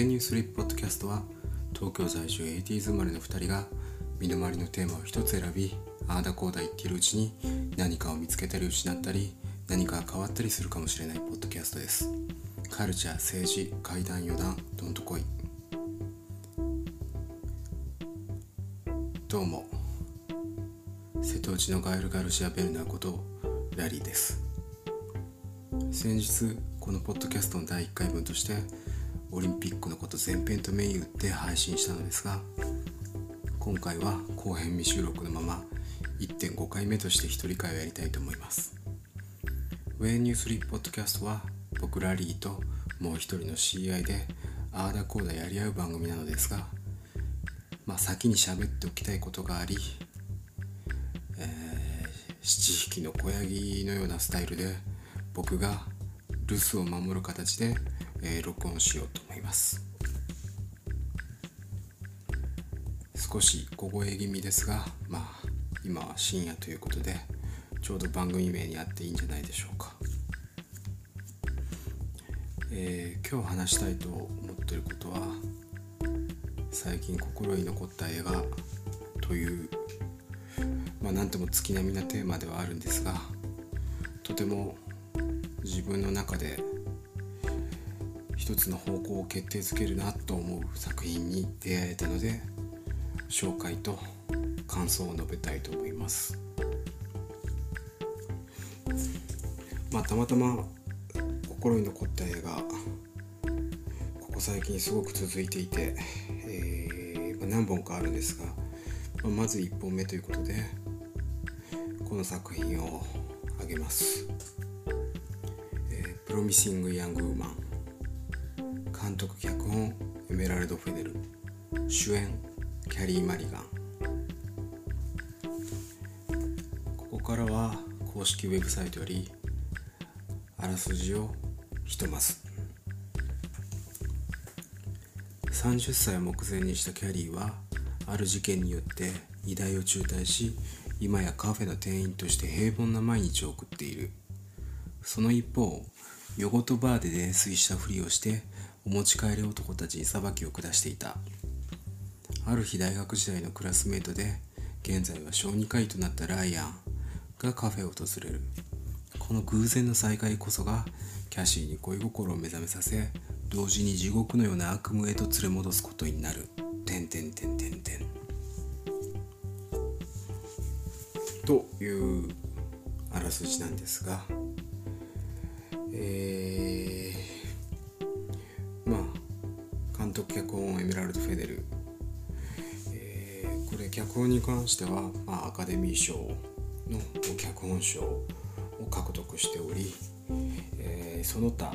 ェンニュースリップポッドキャストは東京在住 80s 生まれの2人が身の回りのテーマを一つ選びああだこうだ言っているうちに何かを見つけたり失ったり何かが変わったりするかもしれないポッドキャストです。カルチャー政治怪談余談どんとこい。どうも。瀬戸内のガエル・ガルシア・ベルナーことラリーです。先日このポッドキャストの第1回分としてオリンピックのこと前編とメイン打って配信したのですが今回は後編未収録のまま1.5回目として一人会をやりたいと思います。ウェイニュースリーポッドキャストは僕ラリーともう一人の CI でああだこうだやり合う番組なのですがまあ先に喋っておきたいことがあり、えー、七匹の子ヤギのようなスタイルで僕が留守を守る形で、えー、録音しようと思います。少し小声気味ですがまあ今は深夜ということでちょうど番組名にあっていいんじゃないでしょうか、えー、今日話したいと思ってることは最近心に残った映画というまあ何とも月並みなテーマではあるんですがとても自分の中で一つの方向を決定づけるなと思う作品に出会えたので紹介と感想を述べたいと思います。まあたまたま心に残った映画ここ最近すごく続いていて、えー、まあ、何本かあるんですが、まあ、まず1本目ということでこの作品をあげます。プロミシング・ヤング・ウーマン監督脚本エメラルド・フェネル主演キャリー・マリガン。ここからは公式ウェブサイトよりあらすじをひとまず。30歳を目前にしたキャリーはある事件によって医大を中退し今やカフェの店員として平凡な毎日を送っている。その一方夜ごとバーで泥酔したふりをしてお持ち帰り男たちに裁きを下していた。ある日大学時代のクラスメートで現在は小児科医となったライアンがカフェを訪れる。この偶然の再会こそがキャシーに恋心を目覚めさせ同時に地獄のような悪夢へと連れ戻すことになる「てんてんてんてんてん」というあらすじなんですがえー、監督脚本エメラルド・フェデル、えー、これ脚本に関しては、まあ、アカデミー賞の脚本賞を獲得しており、えー、その他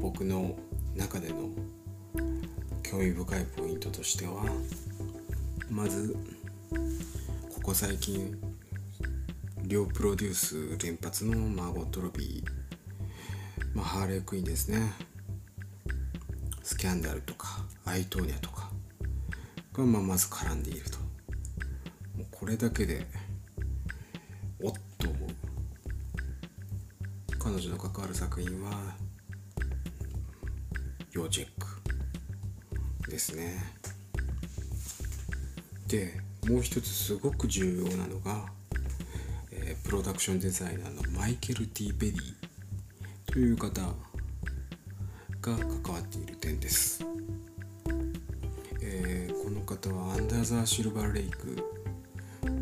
僕の中での興味深いポイントとしてはまずここ最近両プロデュース連発のマーゴット・ロビー。まあ、ハーレークイーンですね。キャンダルとかアイトーニャとかがまあまず絡んでいると。もうこれだけでおっと思う。彼女の関わる作品は要チェックですね。でもう一つすごく重要なのが、えー、プロダクションデザイナーのマイケル・ティー・ペリーという方。が関わっている点です、えー、この方は「アンダー・ザ・シルバー・レイク」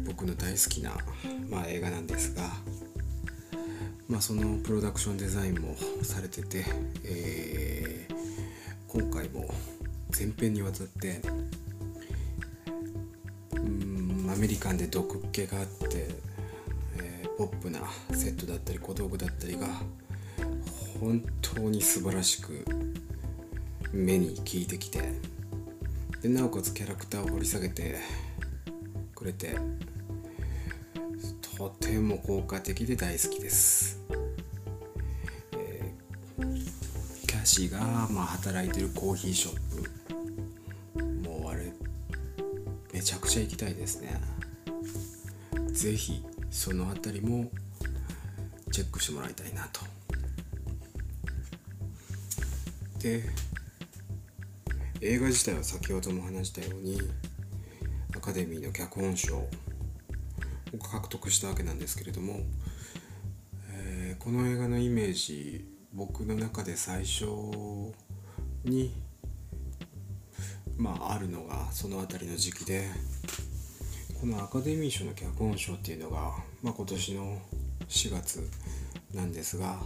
僕の大好きな、まあ、映画なんですが、まあ、そのプロダクションデザインもされてて、えー、今回も前編にわたってうんアメリカンで毒っ気があって、えー、ポップなセットだったり小道具だったりが本当に素晴らしく目に効いてきてでなおかつキャラクターを掘り下げてくれてとても効果的で大好きです、えー、キャシーが、まあ、働いてるコーヒーショップもうあれめちゃくちゃ行きたいですね。是非その辺りもチェックしてもらいたいなと。で映画自体は先ほども話したようにアカデミーの脚本賞を獲得したわけなんですけれども、えー、この映画のイメージ僕の中で最初にまああるのがその辺りの時期でこのアカデミー賞の脚本賞っていうのが、まあ、今年の4月なんですが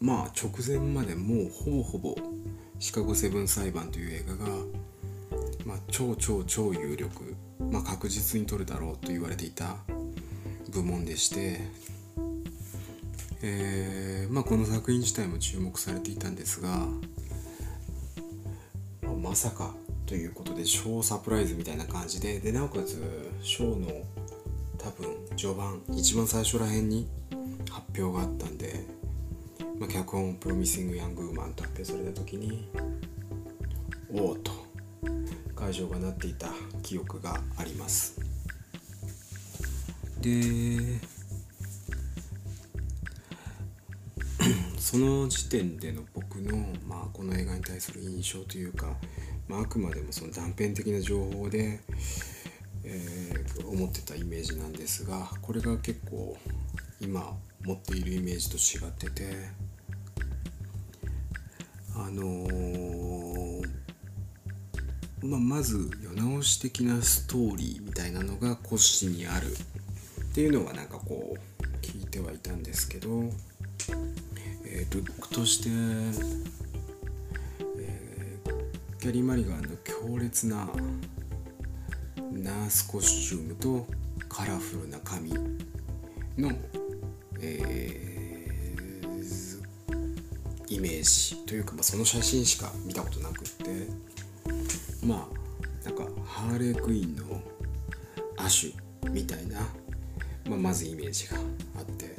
まあ直前までもうほぼほぼ「シカゴセブン裁判」という映画が、まあ、超超超有力、まあ、確実に取るだろうと言われていた部門でして、えーまあ、この作品自体も注目されていたんですが、まあ、まさかということで小サプライズみたいな感じででなおかつショーの多分序盤一番最初らへんに発表があったんで、脚本「プロミシング・ヤング・ウーマン」と発表された時におおと会場がなっていた記憶があります。で その時点での僕の、まあ、この映画に対する印象というか、まあ、あくまでもその断片的な情報で、えー、思ってたイメージなんですがこれが結構今持っているイメージと違っててあのー、まあ、まず世直し的なストーリーみたいなのが骨子にあるっていうのはなんかこう聞いてはいたんですけど、えー、ルックとして、えー、キャリー・マリガンの強烈なナースコスチュームとカラフルな髪の、えーイメージというか、まあ、その写真しか見たことなくってまあなんかハーレークイーンの亜種みたいな、まあ、まずイメージがあって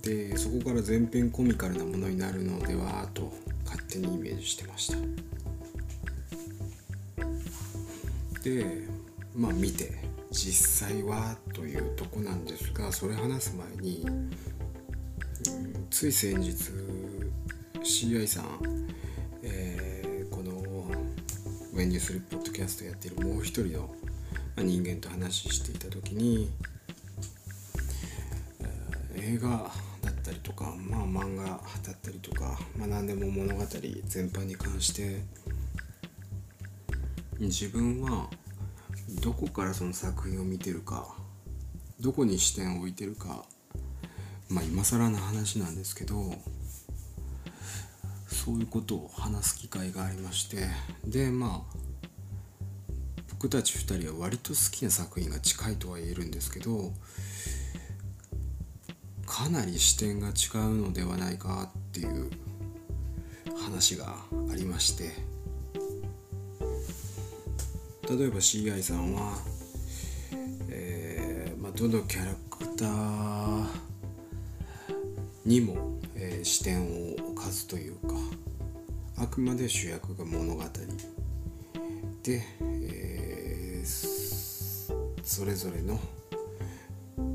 でそこから全編コミカルなものになるのではと勝手にイメージしてました。でまあ見て実際はというとこなんですがそれ話す前に、うん、つい先日 CI さん、えー、この「When You Sleep」ポッドキャストやってるもう一人の人間と話していた時に、映画だったりとか、まあ、漫画だったりとか、まあ、何でも物語全般に関して自分はどこからその作品を見てるかどこに視点を置いてるかまあ今更な話なんですけどそういうことを話す機会がありましてでまあ僕たち2人は割と好きな作品が近いとは言えるんですけどかなり視点が違うのではないかっていう話がありまして例えば CI さんは、えーまあ、どのキャラクターにも、えー、視点をずというかあくまで主役が物語。で、えー、それぞれの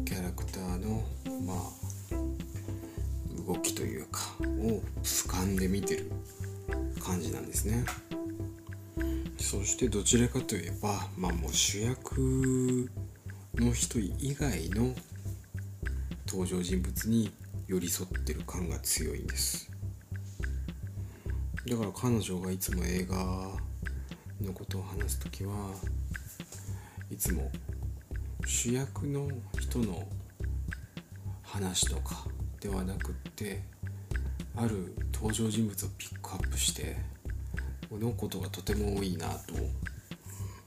キャラクターのまあ動きというかを俯瞰で見てる感じなんですね。そしてどちらかといえばまあもう主役の人以外の登場人物に寄り添ってる感が強いんです。だから彼女がいつも映画のことを話す時はいつも主役の人の話とかではなくってある登場人物をピックアップしてのことがとても多いなと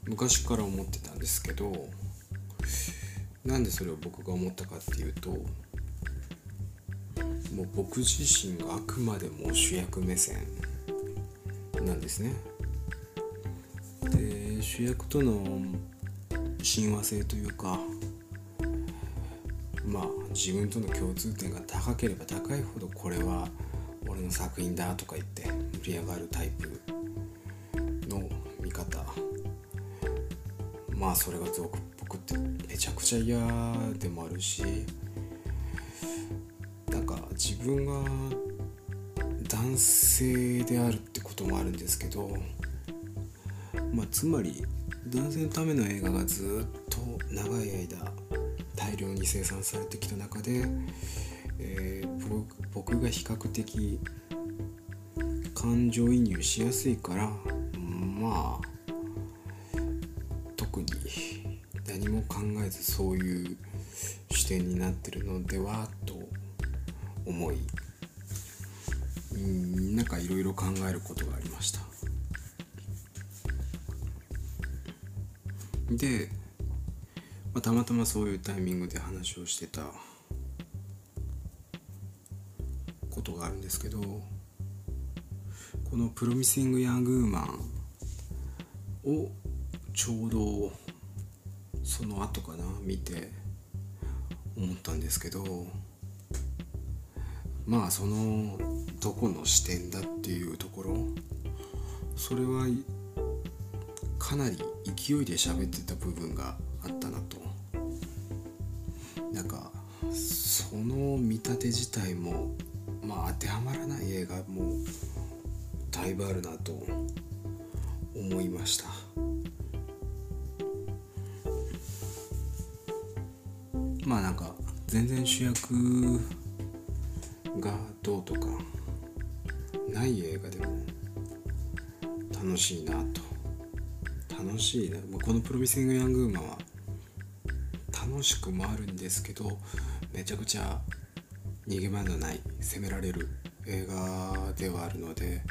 昔から思ってたんですけどなんでそれを僕が思ったかっていうともう僕自身があくまでも主役目線なんですね。で主役との親和性というかまあ自分との共通点が高ければ高いほどこれは俺の作品だとか言って盛り上がるタイプの見方まあそれが僕っぽくてめちゃくちゃ嫌でもあるしなんか自分が男性であるってこともあるんですけど、まあ、つまり男性のための映画がずっと長い間大量に生産されてきた中で、えー、僕が比較的感情移入しやすいからまあ特に何も考えずそういう視点になってるのではと思いうんなんかいろいろ考えることがありました。で、まあ、たまたまそういうタイミングで話をしてたことがあるんですけどこの「プロミシング・ヤング・ウーマン」をちょうどその後かな見て思ったんですけどまあそのどこの視点だっていうところ。それはかなり勢いで喋ってた部分があったなと。なんかその見立て自体もまあ当てはまらない映画もだいぶあるなと思いました。まあなんか全然主役がどうとかない映画でも楽しいなと。楽しいな。この「プロミシング・ヤング・ウーマン」は楽しくもあるんですけどめちゃくちゃ逃げ場のない責められる映画ではあるので、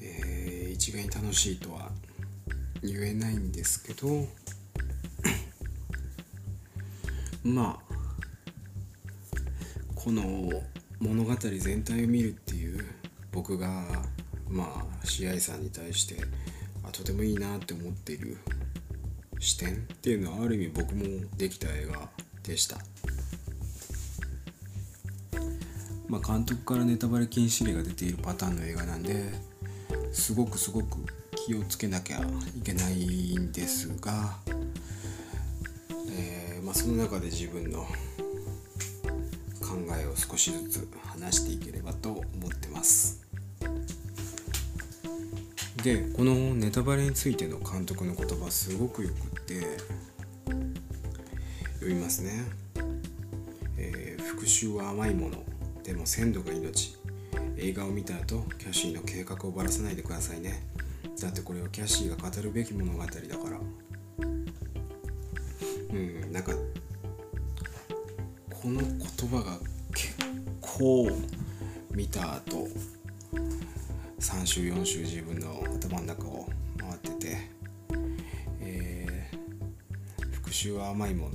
えー、一概に楽しいとは言えないんですけど まあこの物語全体を見るっていう僕がまあ試合さんに対してあとてもいいなって思っている視点っていうのはある意味僕もできた映画でした。まあ、監督からネタバレ禁止令が出ているパターンの映画なんですごくすごく気をつけなきゃいけないんですが、えー、まあ、その中で自分の考えを少しずつ話していければと思ってます。でこのネタバレについての監督の言葉すごくよくって読みますね、えー、復讐は甘いものでも鮮度が命。映画を見た後キャシーの計画をばらさないでくださいね。だってこれはキャシーが語るべき物語だから。うんなんかこの言葉が結構見た後3週4週自分の頭の中を回ってて、えー、復讐は甘いもの。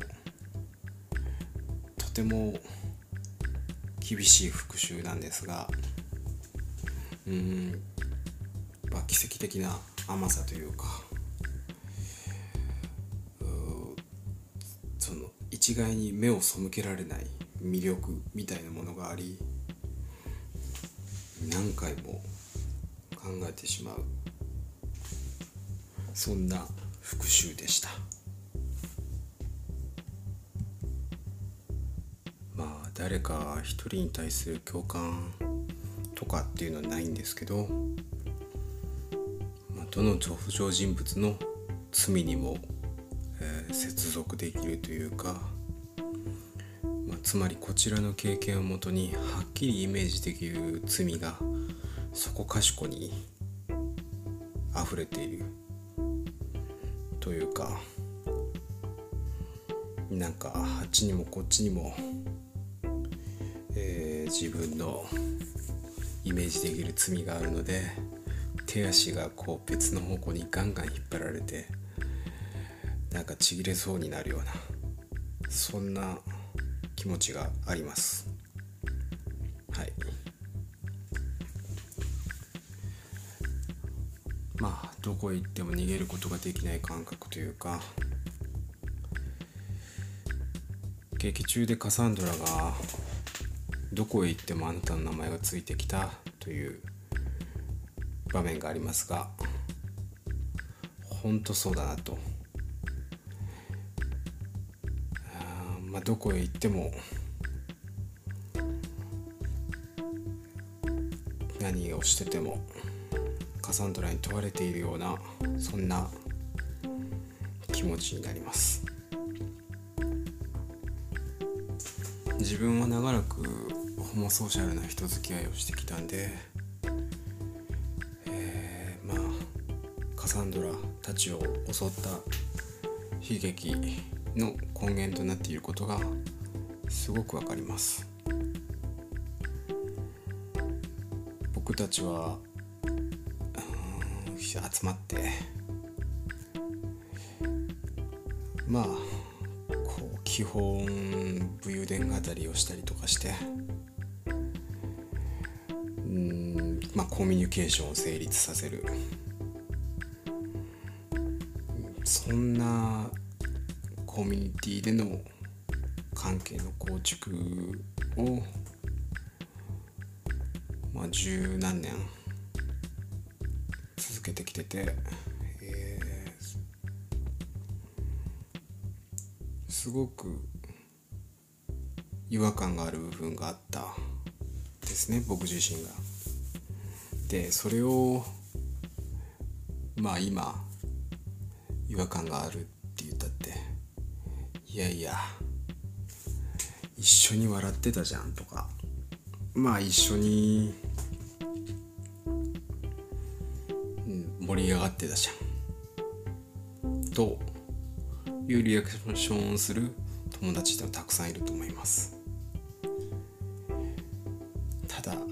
とても厳しい復讐なんですがうん、まあ、奇跡的な甘さというか一概に目を背けられない魅力みたいなものがあり何回も考えてしまう。そんな復讐でした。まあ誰か一人に対する共感とかっていうのはないんですけど、まあ、どの登場人物の罪にも、えー、接続できるというか、つまりこちらの経験をもとにはっきりイメージできる罪がそこかしこに溢れている。というかなんかあっちにもこっちにも、えー、自分のイメージできる罪があるので手足がこう別の方向にガンガン引っ張られてなんかちぎれそうになるようなそんな気持ちがあります。はい。まあどこへ行っても逃げることができない感覚というか劇中でカサンドラがどこへ行ってもあなたの名前がついてきたという場面がありますが本当そうだなと。まあどこへ行っても何をしててもカサンドラに問われているようなそんな気持ちになります。自分は長らくホモソーシャルな人付き合いをしてきたんで、えー、まあカサンドラたちを襲った悲劇の根源となっていることがすごくわかります。僕たちは集まってまあこう基本武勇伝語りをしたりとかしてうんまあコミュニケーションを成立させる。そんなミュニティでの関係の構築をまあ十何年続けてきてて、えー、すごく違和感がある部分があったですね僕自身が。でそれをまあ今違和感があるって言ったっていやいや。一緒に笑ってたじゃんとか。まあ一緒に、うん、盛り上がってたじゃん。というリアクションをする友達ってたくさんいると思います。ただもう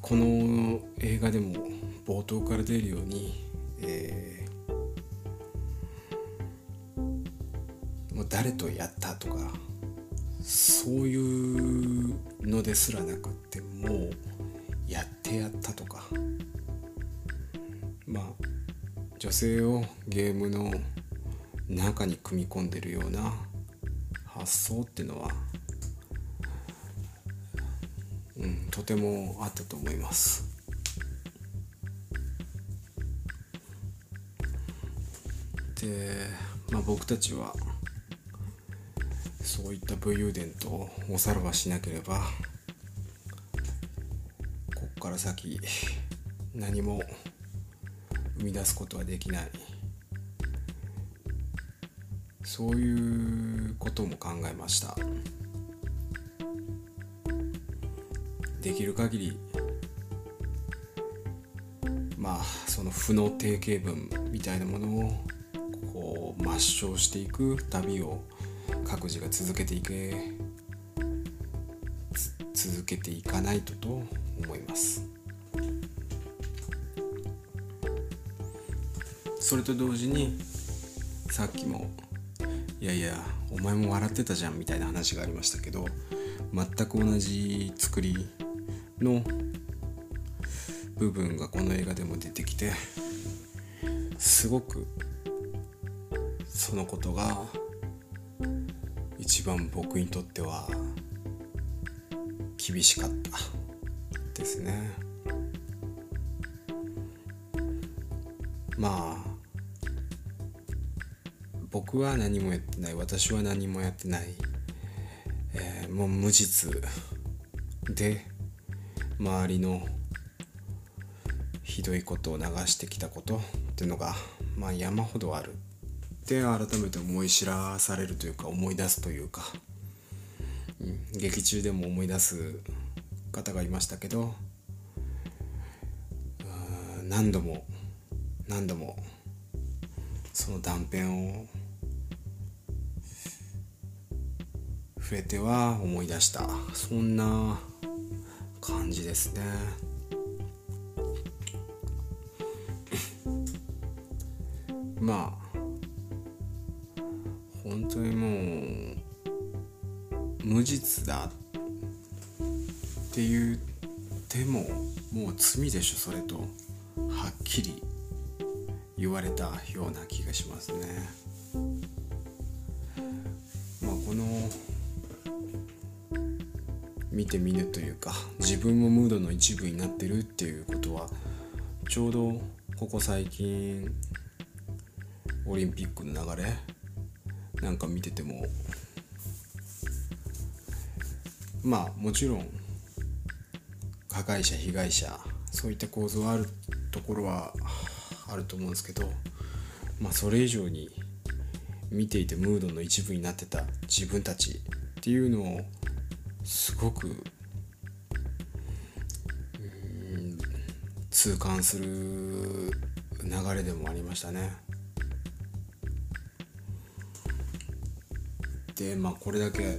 この映画でも冒頭から出るように、誰とやったとかそういうのですらなくってもうやってやったとかまあ女性をゲームの中に組み込んでるような発想っていうのは、うん、とてもあったと思います。で、まあ、僕たちはそういった武勇伝とおさらばしなければこっから先何も生み出すことはできない。そういうことも考えました。できる限りまあその負の定型文みたいなものをこう抹消していく旅を各自が続けていけ続けていかないとと思います。それと同時にさっきもいやいやお前も笑ってたじゃんみたいな話がありましたけど全く同じ作りの部分がこの映画でも出てきてすごくそのことが一番僕にとっては厳しかったですね。まあ僕は何もやってない私は何もやってない、えー、もう無実で周りのひどいことを流してきたことっていうのがまあ山ほどあるて改めて思い知らされるというか思い出すというか、うん、劇中でも思い出す方がいましたけど何度も何度もその断片を触れては思い出したそんな感じですね。まあ無実だって言ってももう罪でしょそれとはっきり言われたような気がしますね。まあこの見て見ぬというか自分もムードの一部になってるっていうことはちょうどここ最近オリンピックの流れなんか見ててもまあもちろん加害者被害者そういった構造あるところはあると思うんですけどまあそれ以上に見ていてムードの一部になってた自分たちっていうのをすごく痛感する流れでもありましたね。でまあこれだけ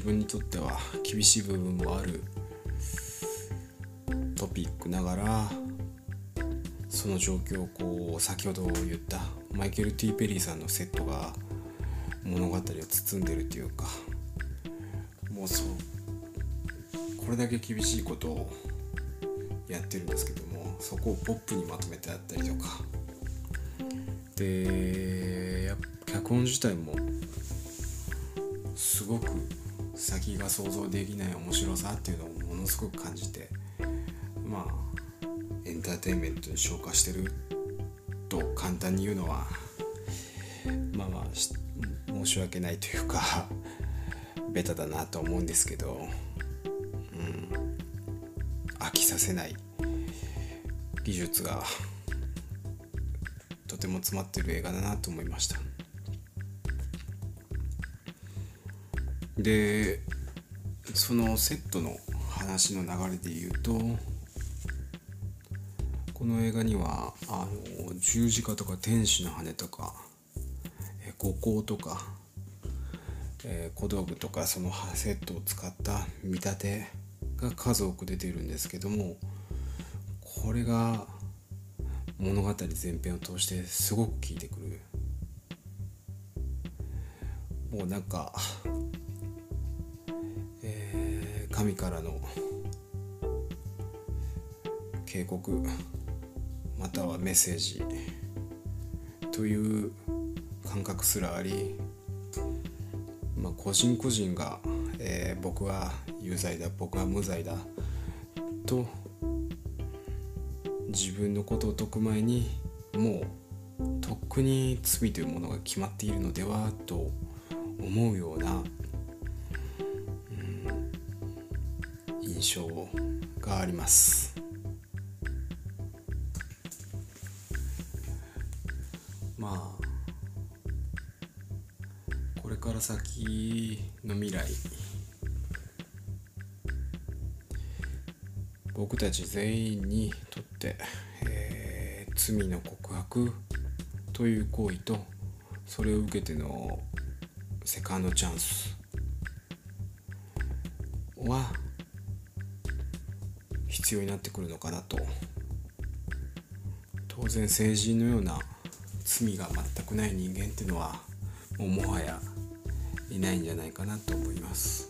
自分にとっては厳しい部分もあるトピックながらその状況をこう先ほど言ったマイケル・ティー・ペリーさんのセットが物語を包んでるというかもうそうこれだけ厳しいことをやってるんですけどもそこをポップにまとめてあったりとか。で脚本自体もすごく先が想像できない面白さっていうのをものすごく感じてまあエンターテインメントに昇華してると簡単に言うのはまあまあ申し訳ないというか ベタだなと思うんですけど、うん、飽きさせない技術がとても詰まってる映画だなと思いました。でそのセットの話の流れで言うとこの映画にはあの十字架とか天使の羽とか五香とか、えー、小道具とかそのセットを使った見立てが数多く出ているんですけどもこれが物語全編を通してすごく効いてくる。もうなんか、神からの警告またはメッセージという感覚すらあり、まあ、個人個人が、えー、僕は有罪だ僕は無罪だと自分のことを解く前にもうとっくに罪というものが決まっているのではと思うような、印象があります。まあこれから先の未来僕たち全員にとって、えー、罪の告白という行為とそれを受けてのセカンドチャンスは必要になってくるのかなと当然成人のような罪が全くない人間っていうのはもうもはやいないんじゃないかなと思います。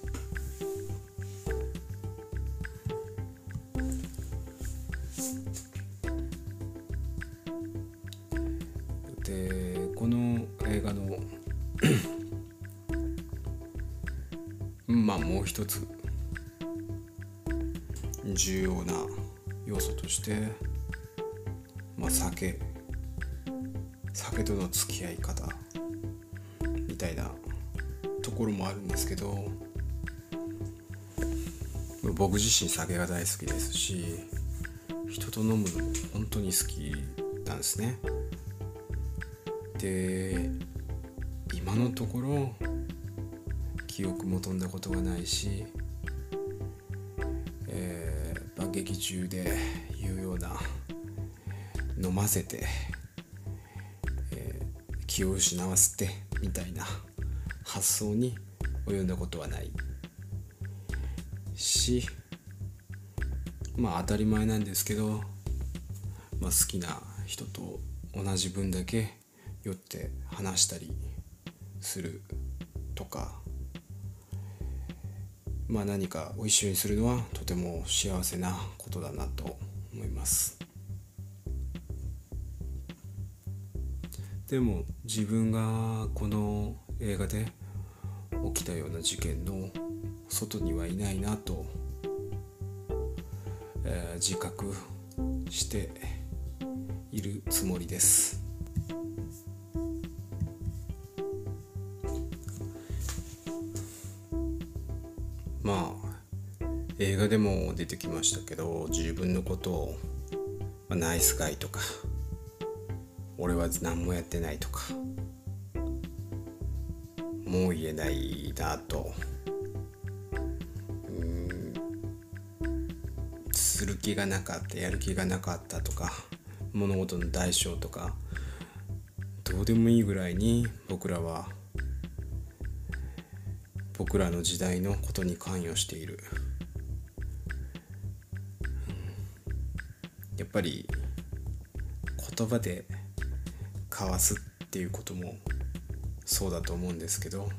して、まあ、酒酒との付き合い方みたいなところもあるんですけど僕自身酒が大好きですし人と飲むのも本当に好きなんですね。で今のところ記憶も飛んだことがないし、えー、爆撃中で飲ませて、えー、気を失わせてみたいな発想に及んだことはないしまあ当たり前なんですけど、まあ、好きな人と同じ分だけ酔って話したりするとかまあ、何かを一緒にするのはとても幸せなことだなと思います。でも自分がこの映画で起きたような事件の外にはいないなと、えー、自覚しているつもりです。まあ映画でも出てきましたけど自分のことを、まあ、ナイスガイとか俺は何もやってないとかもう言えないなとうんする気がなかったやる気がなかったとか物事の代償とかどうでもいいぐらいに僕らは僕らの時代のことに関与している、やっぱり言葉で交わすっていうこともそうだと思うんですけど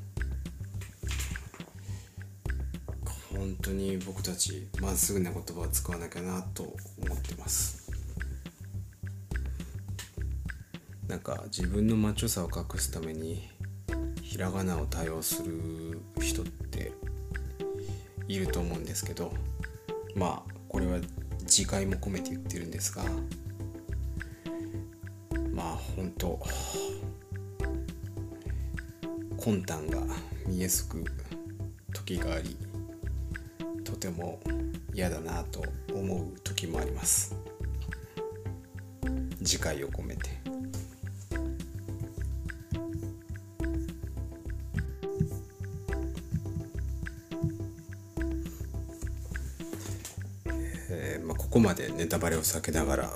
本当に僕たちまっすぐな言葉を使わなきゃなと思ってます。なんか自分のマッチョさを隠すためにひらがなを多用する人っていると思うんですけどまあこれは自戒も込めて言ってるんですがまあ本当魂胆が見えすく時がありとても嫌だなと思う時もあります。次回を込めて。えまあ、ここまでネタバレを避けながら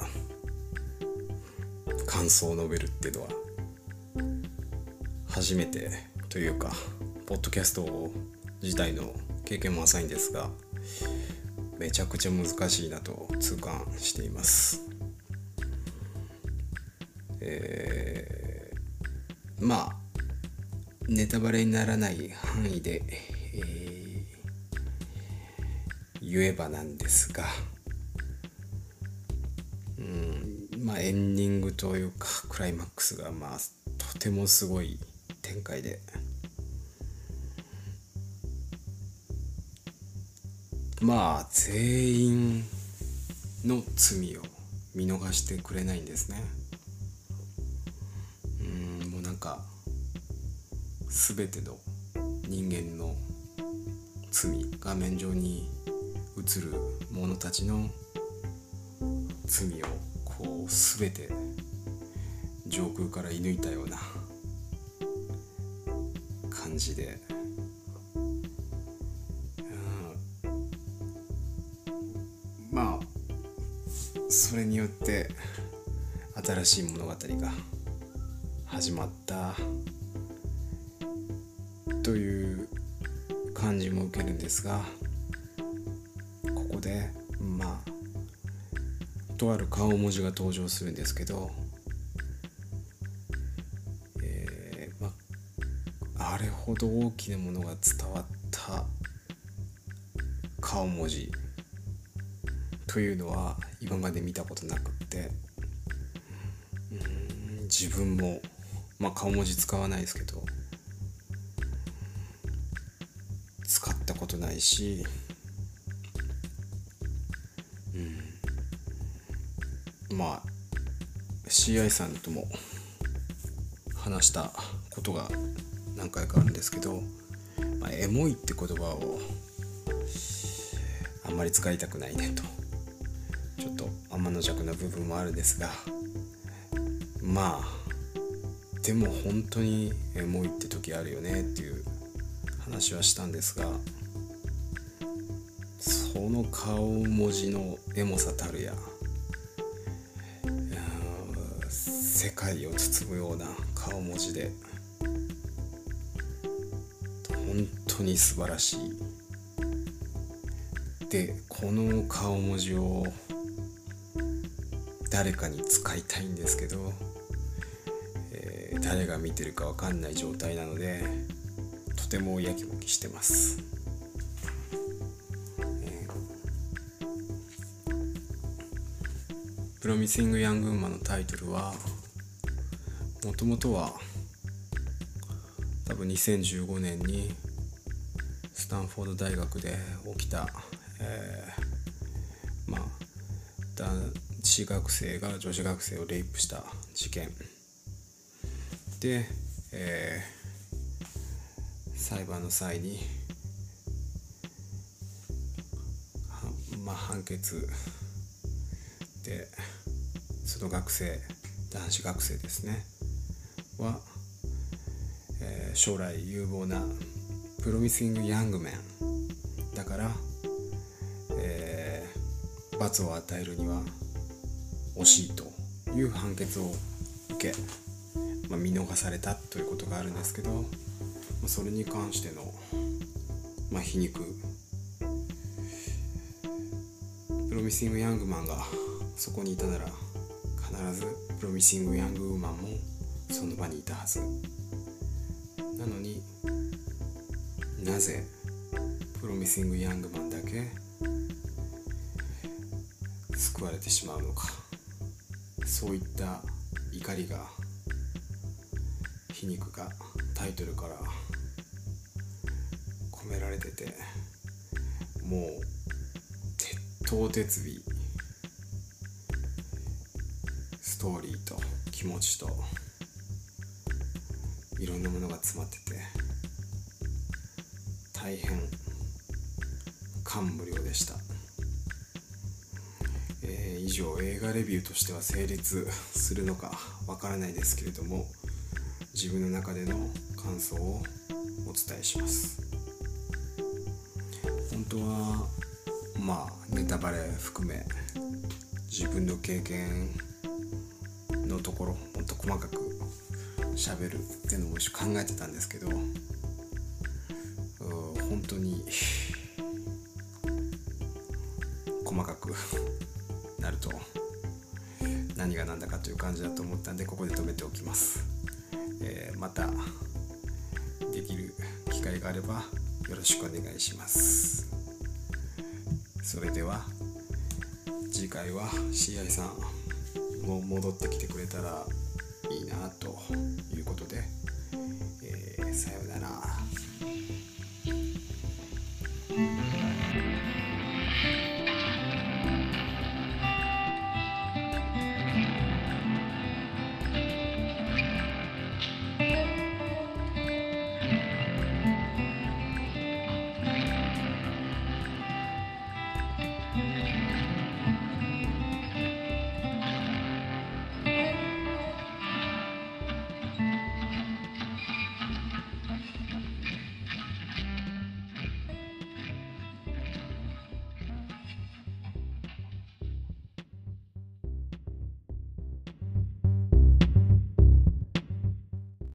感想を述べるっていうのは初めてというかポッドキャスト自体の経験も浅いんですがめちゃくちゃ難しいなと痛感しています。えー、まあネタバレにならない範囲で、えー、言えばなんですがまあエンディングというかクライマックスがまあとてもすごい展開で。まあ全員の罪を見逃してくれないんですね。うんもうなんか全ての人間の罪画面上に映る者たちの罪を全て上空から射抜いたような感じで。まあそれによって新しい物語が始まったという感じも受けるんですがここでとある顔文字が登場するんですけど、えーまあ、あれほど大きなものが伝わった顔文字というのは今まで見たことなくって自分もまあ顔文字使わないですけど使ったことないしまあ CI さんとも話したことが何回かあるんですけど、まあ、エモいって言葉をあんまり使いたくないねと。ちょっと天の弱な部分もあるんですがまあでも本当にエモいって時あるよねっていう話はしたんですがその顔文字のエモさたるや世界を包むような顔文字で。本当に素晴らしい。でこの顔文字を誰かに使いたいんですけど、えー、誰が見てるか分かんない状態なのでとてもやきもきしてます、えー、プロミシング・ヤング・ウーマンのタイトルはもともとは多分2015年にスタンフォード大学で起きた、えー、まあ男子学生が女子学生をレイプした事件。で、えー、裁判の際にまあ判決でその学生男子学生ですね。は、えー将来有望なプロミシング・ヤングメン。だから、えー罰を与えるには惜しいという判決を受け、まあ、見逃されたということがあるんですけど、まあ、それに関しての、まあ、皮肉。プロミシング・ヤングマンがそこにいたなら必ずプロミシング・ヤング・ウーマンもその場にいたはず。なのになぜプロミシング・ヤングマンだけ救われてしまうのか。そういった怒りが皮肉がタイトルから込められててもう鉄頭鉄尾ストーリーと気持ちといろんなものが詰まってて大変感無量でした、えー以上映画レビューとしては成立するのかわからないですけれども自分の中での感想をお伝えします。本当はまあネタバレ含め自分の経験のところもっと細かく喋るっていうのも一緒考えてたんですけどうん本当に細かくなると何が何だかという感じだと思ったんでここで止めておきます、えーまたできる機会があればよろしくお願いします。それでは次回は CI さんも戻ってきてくれたらということで、えーさようなら。